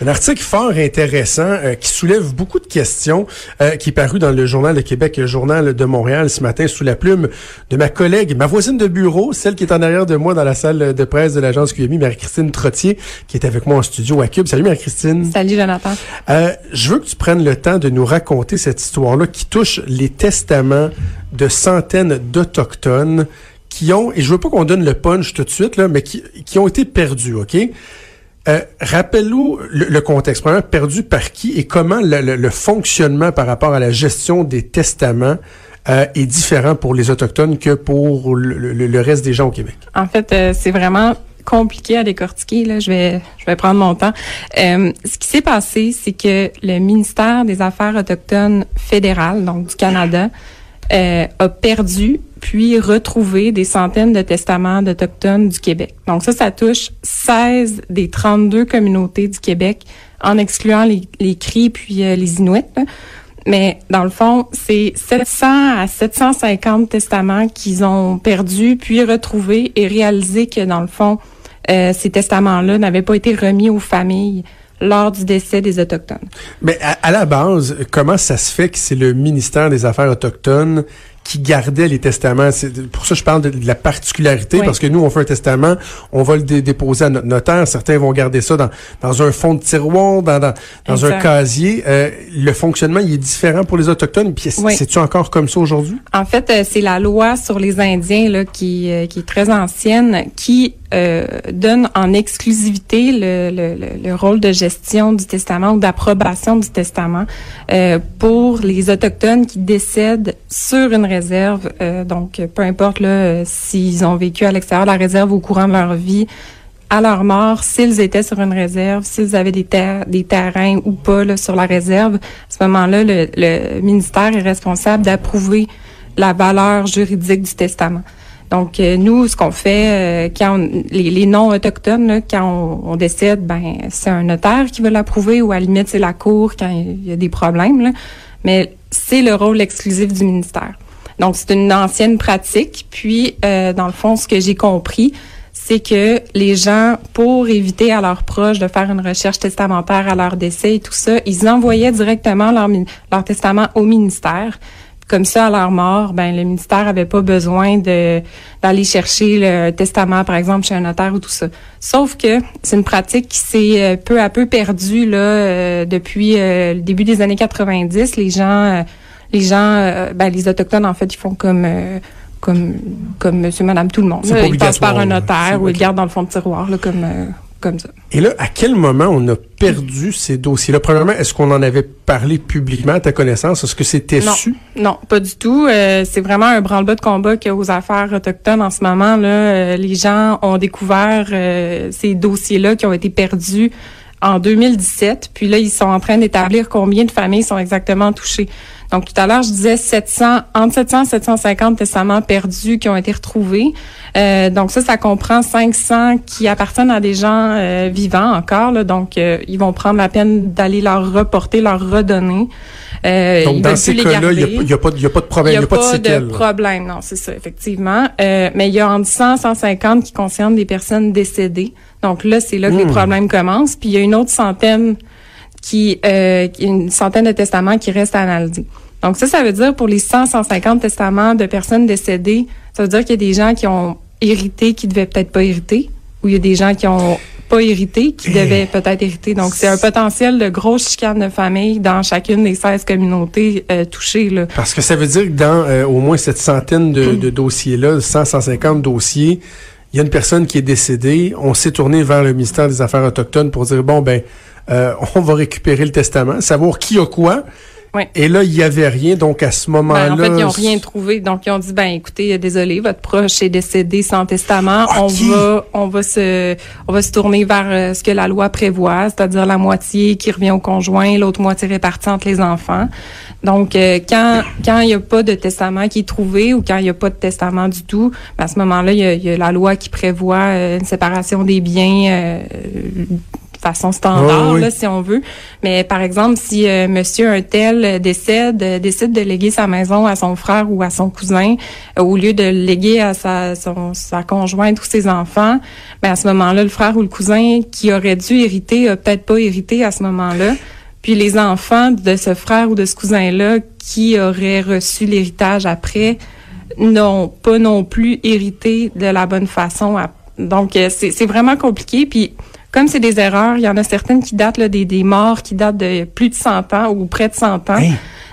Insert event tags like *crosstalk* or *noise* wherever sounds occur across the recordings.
Un article fort intéressant euh, qui soulève beaucoup de questions, euh, qui est paru dans le Journal de Québec, le Journal de Montréal ce matin, sous la plume de ma collègue, ma voisine de bureau, celle qui est en arrière de moi dans la salle de presse de l'agence QMI, Marie-Christine Trottier, qui est avec moi en studio à Cube. Salut Marie-Christine. Salut Jonathan. Euh, je veux que tu prennes le temps de nous raconter cette histoire-là qui touche les testaments de centaines d'Autochtones qui ont, et je veux pas qu'on donne le punch tout de suite, là, mais qui, qui ont été perdus, OK? Euh, Rappelle-nous le, contexte. Premièrement, perdu par qui et comment le, fonctionnement par rapport à la gestion des testaments euh, est différent pour les Autochtones que pour le, reste des gens au Québec? En fait, euh, c'est vraiment compliqué à décortiquer. Là. Je vais, je vais prendre mon temps. Euh, ce qui s'est passé, c'est que le ministère des Affaires autochtones fédéral, donc du Canada, a perdu puis retrouvé des centaines de testaments d'Autochtones du Québec. Donc ça, ça touche 16 des 32 communautés du Québec, en excluant les, les Cris puis euh, les Inuits. Mais dans le fond, c'est 700 à 750 testaments qu'ils ont perdus, puis retrouvés et réalisé que dans le fond, euh, ces testaments-là n'avaient pas été remis aux familles lors du décès des Autochtones. Mais à, la base, comment ça se fait que c'est le ministère des Affaires autochtones qui gardait les testaments. Pour ça je parle de, la particularité, parce que nous, on fait un testament, on va le déposer à notre notaire. Certains vont garder ça dans, dans un fond de tiroir, dans, dans, dans un casier. Euh, le fonctionnement, il est différent pour les Autochtones. Puis c'est-tu encore comme ça aujourd'hui? En fait, euh, c'est la loi sur les Indiens là, qui, euh, qui est très ancienne, qui euh, donne en exclusivité le, le, le, rôle de gestion du testament ou d'approbation du testament euh, pour les autochtones qui décèdent sur une réserve. Euh, donc, peu importe là s'ils ont vécu à l'extérieur de la réserve au courant de leur vie, à leur mort, s'ils étaient sur une réserve, s'ils avaient des terres, des terrains ou pas là, sur la réserve, à ce moment-là, le, le ministère est responsable d'approuver la valeur juridique du testament. Donc, euh, nous, ce qu'on fait, euh, quand les, non-autochtones, quand on, décide, ben c'est un notaire qui va l'approuver ou à la limite, c'est la cour quand il y a des problèmes. Mais c'est le rôle exclusif du ministère. Donc, c'est une ancienne pratique. Puis, euh, dans le fond, ce que j'ai compris, c'est que les gens, pour éviter à leurs proches de faire une recherche testamentaire à leur décès et tout ça, ils envoyaient directement leur testament au ministère comme ça à leur mort, ben le ministère avait pas besoin de d'aller chercher le testament par exemple chez un notaire ou tout ça. Sauf que c'est une pratique qui s'est euh, peu à peu perdue là euh, depuis euh, le début des années 90. Les gens les gens ben les autochtones en fait ils font comme comme comme monsieur madame tout le monde. Ils passent par un notaire ou ils gardent dans le fond de tiroir là comme et là, à quel moment on a perdu ces dossiers-là? Premièrement, est-ce qu'on en avait parlé publiquement à ta connaissance? Est-ce que c'était su? Non, pas du tout. Euh, c'est vraiment un branle-bas de combat qu'il y a aux affaires autochtones en ce moment. Là, euh, les gens ont découvert euh, ces dossiers-là qui ont été perdus en 2017. Puis là, ils sont en train d'établir combien de familles sont exactement touchées. Donc, tout à l'heure, je disais 700, entre 700 et 750 testaments perdus qui ont été retrouvés. Euh, donc, ça, ça comprend 500 qui appartiennent à des gens euh, vivants encore. Là, donc, euh, ils vont prendre la peine d'aller leur reporter, leur redonner. donc, dans ces cas-là, il n'y a, pas de problème, il n'y a, pas, de, de problème, non, c'est ça, effectivement. mais il y a entre 100 et 150 qui concernent des personnes décédées. Donc là, c'est là que les hmm. problèmes commencent. Puis il y a une autre centaine qui, euh, une centaine de testaments qui restent à analyser. Donc ça, ça veut dire pour les 100, 150 testaments de personnes décédées, ça veut dire qu'il y a des gens qui ont hérité qui devaient peut-être pas hériter, ou il y a des gens qui ont pas hérité qui eh. devaient peut-être hériter. Donc c'est un potentiel de grosse chicane de famille dans chacune des 16 communautés euh, touchées. Là. Parce que ça veut dire que dans euh, au moins cette centaine de, de dossiers-là, 100, 150 dossiers, il y a une personne qui est décédée, on s'est tourné vers le ministère des Affaires autochtones pour dire bon ben euh, on va récupérer le testament, savoir qui a quoi. Et là, il y avait rien. Donc, à ce moment-là... Ben, en fait, ils n'ont rien trouvé. Donc, ils ont dit, ben, écoutez, désolé, votre proche est décédé sans testament. Ah, on va, on va se, on va se tourner vers euh, ce que la loi prévoit, c'est-à-dire la moitié qui revient au conjoint, l'autre moitié répartie entre les enfants. Donc, euh, quand, quand il n'y a pas de testament qui est trouvé ou quand il n'y a pas de testament du tout, ben, à ce moment-là, il y y a la loi qui prévoit euh, une séparation des biens, euh, façon standard, Oh, oui. là, si on veut. Mais par exemple, si euh, monsieur un tel euh, décède, euh, décide de léguer sa maison à son frère ou à son cousin, euh, au lieu de le léguer à sa, son- sa conjointe ou ses enfants, ben à ce moment-là, le frère ou le cousin qui aurait dû hériter a peut-être pas hérité à ce moment-là. Puis les enfants de ce frère ou de ce cousin-là qui auraient reçu l'héritage après n'ont pas non plus hérité de la bonne façon. à- Donc, c'est c'est vraiment compliqué. Puis, comme c'est des erreurs, il y en a certaines qui datent là, des, des morts qui datent de plus de 100 ans ou près de 100 ans.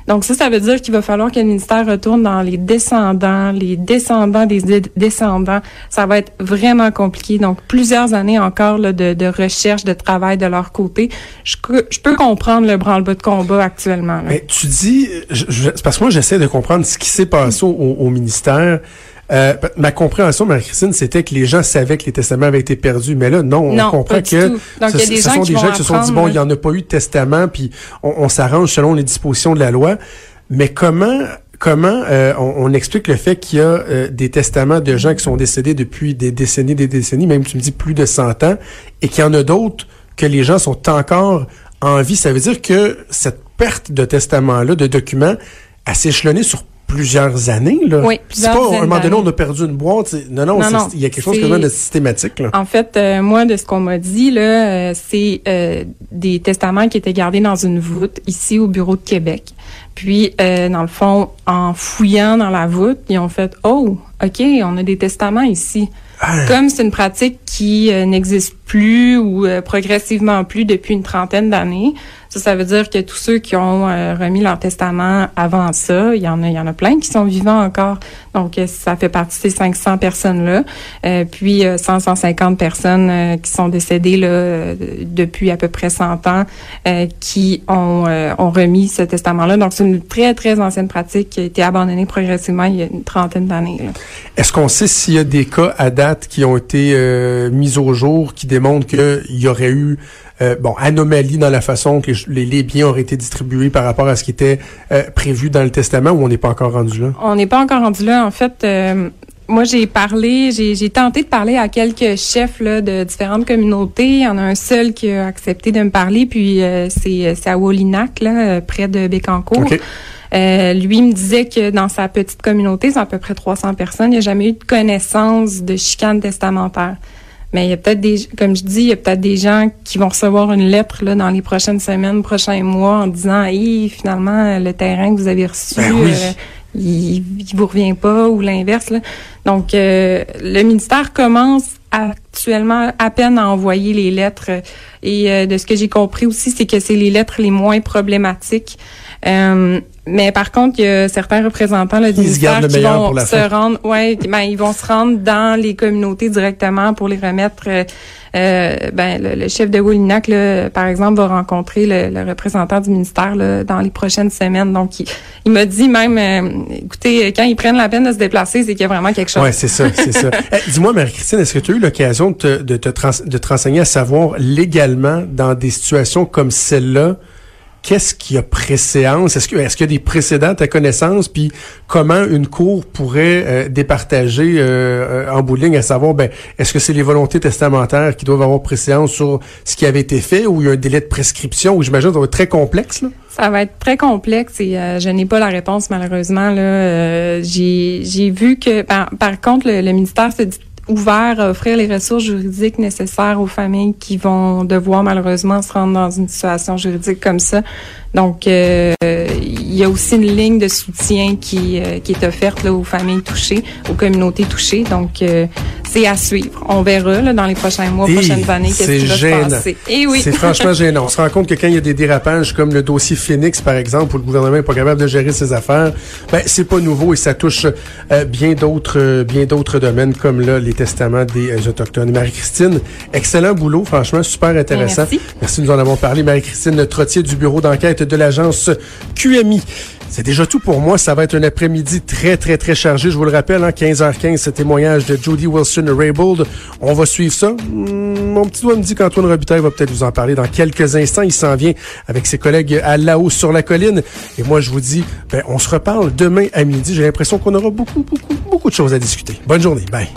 Donc, ça, ça veut dire qu'il va falloir que le ministère retourne dans les descendants, les descendants des dé- descendants. Ça va être vraiment compliqué. Donc, plusieurs années encore là, de, de recherche, de travail de leur côté. Je, peux- je peux comprendre le branle-bas de combat actuellement. là. Mais tu dis, je- je- c'est parce que moi j'essaie de comprendre ce qui s'est passé au, au ministère. Euh, ma compréhension, Marie-Christine, c'était que les gens savaient que les testaments avaient été perdus, mais là, non, on comprend que. Donc, ce, il y a des ce gens sont qui des gens qui se sont dit, bon, il n'y en a pas eu de testament, puis on, on s'arrange selon les dispositions de la loi. Mais comment comment euh, on, on explique le fait qu'il y a euh, des testaments de gens qui sont décédés depuis des décennies, des décennies, même tu me dis plus de 100 ans, et qu'il y en a d'autres que les gens sont encore en vie? Ça veut dire que cette perte de testament-là, de documents, elle s'est échelonnée sur plusieurs années. Là. Oui, C'est plusieurs pas, à un moment donné, on a perdu une boîte. c'est- Non, non, c'est- il y a quelque chose c'est- quand même de systématique. Là. En fait, euh, moi, de ce qu'on m'a dit, là, euh, c'est euh, des testaments qui étaient gardés dans une voûte ici au bureau de Québec. Puis, dans le fond, en fouillant dans la voûte, ils ont fait « Oh, OK, on a des testaments ici. Ah. Comme c'est une pratique qui n'existe plus ou euh, progressivement plus depuis une trentaine d'années, ça, ça veut dire que tous ceux qui ont euh, remis leur testament avant ça, il y en a, il y en a plein qui sont vivants encore. Donc, euh, ça fait partie de ces 500 personnes-là. Euh, puis, euh, 100, 150 personnes qui sont décédées là, depuis à peu près 100 ans qui ont, ont remis ce testament-là. Donc, c'est une très, très ancienne pratique qui a été abandonnée progressivement il y a une trentaine d'années. Est-ce qu'on sait s'il y a des cas à date qui ont été mis au jour qui démontrent qu'il y aurait eu euh, bon anomalie dans la façon que les, biens auraient été distribués par rapport à ce qui était euh, prévu dans le testament ou on n'est pas encore rendu là? On n'est pas encore rendu là. En fait, euh, moi, j'ai parlé, j'ai tenté de parler à quelques chefs là, de différentes communautés. Il y en a un seul qui a accepté de me parler, puis c'est à Wolinac, là, près de Bécancourt. Euh, lui me disait que dans sa petite communauté, c'est à peu près 300 personnes, il n'y a jamais eu de connaissance de chicane testamentaire. Mais il y a peut-être des, comme je dis, il y a peut-être des gens qui vont recevoir une lettre là, dans les prochaines semaines, prochains mois, en disant, hey, finalement, le terrain que vous avez reçu, Ben oui. euh, il, il vous revient pas ou l'inverse. là. Donc, euh, le ministère commence actuellement à peine à envoyer les lettres. Et euh, de ce que j'ai compris aussi, c'est que c'est les lettres les moins problématiques. Euh, mais par contre, il y a certains représentants là, du ministère qui vont se fin. rendre, ouais, ben ils vont se rendre dans les communautés directement pour les remettre. euh, euh, ben le, le chef de Woolinac, là, par exemple, va rencontrer le, le représentant du ministère là, dans les prochaines semaines. Donc, il, il m'a dit même, euh, écoutez, quand ils prennent la peine de se déplacer, c'est qu'il y a vraiment quelque chose. Ouais, c'est ça, c'est ça. *laughs* Eh, Dis-moi, Marie-Christine, est-ce que tu as eu l'occasion de te, de, te trans- de te renseigner à savoir légalement dans des situations comme celle-là, qu'est-ce qui a préséance? Est-ce que est-ce qu'il y a des précédents à connaissance? Puis comment une cour pourrait euh, départager euh, euh, en bout de ligne à savoir, ben, est-ce que c'est les volontés testamentaires qui doivent avoir préséance sur ce qui avait été fait ou il y a un délai de prescription? Ou j'imagine ça va être très complexe, là? Ça va être très complexe et euh, je n'ai pas la réponse malheureusement. Là, Euh, j'ai vu que par, par contre le, le ministère s'est dit ouvert à offrir les ressources juridiques nécessaires aux familles qui vont devoir malheureusement se rendre dans une situation juridique comme ça. Donc, euh, il y a aussi une ligne de soutien qui, euh, qui est offerte là, aux familles touchées, aux communautés touchées. Donc, euh, c'est à suivre. On verra là, dans les prochains mois, Et prochaines années, qu'est-ce qui va gênant. se passer. Et oui. C'est franchement *laughs* gênant. On se rend compte que quand il y a des dérapages comme le dossier Phoenix, par exemple, où le gouvernement n'est pas capable de gérer ses affaires, ben c'est pas nouveau et ça touche euh, bien d'autres euh, bien d'autres domaines comme là les testaments des euh, autochtones. Marie-Christine, excellent boulot, franchement super intéressant. Merci. Merci, nous en avons parlé. Marie-Christine Trottier du bureau d'enquête de l'agence QMI. C'est déjà tout pour moi. Ça va être un après-midi très, très, très chargé. Je vous le rappelle, hein, 15h15, ce témoignage de Judy Wilson-Raybould. On va suivre ça. Hmm, mon petit doigt me dit qu'Antoine Robitaille va peut-être vous en parler dans quelques instants. Il s'en vient avec ses collègues à là-haut sur la colline. Et moi, je vous dis, ben, on se reparle demain à midi. J'ai l'impression qu'on aura beaucoup, beaucoup, beaucoup de choses à discuter. Bonne journée. Bye.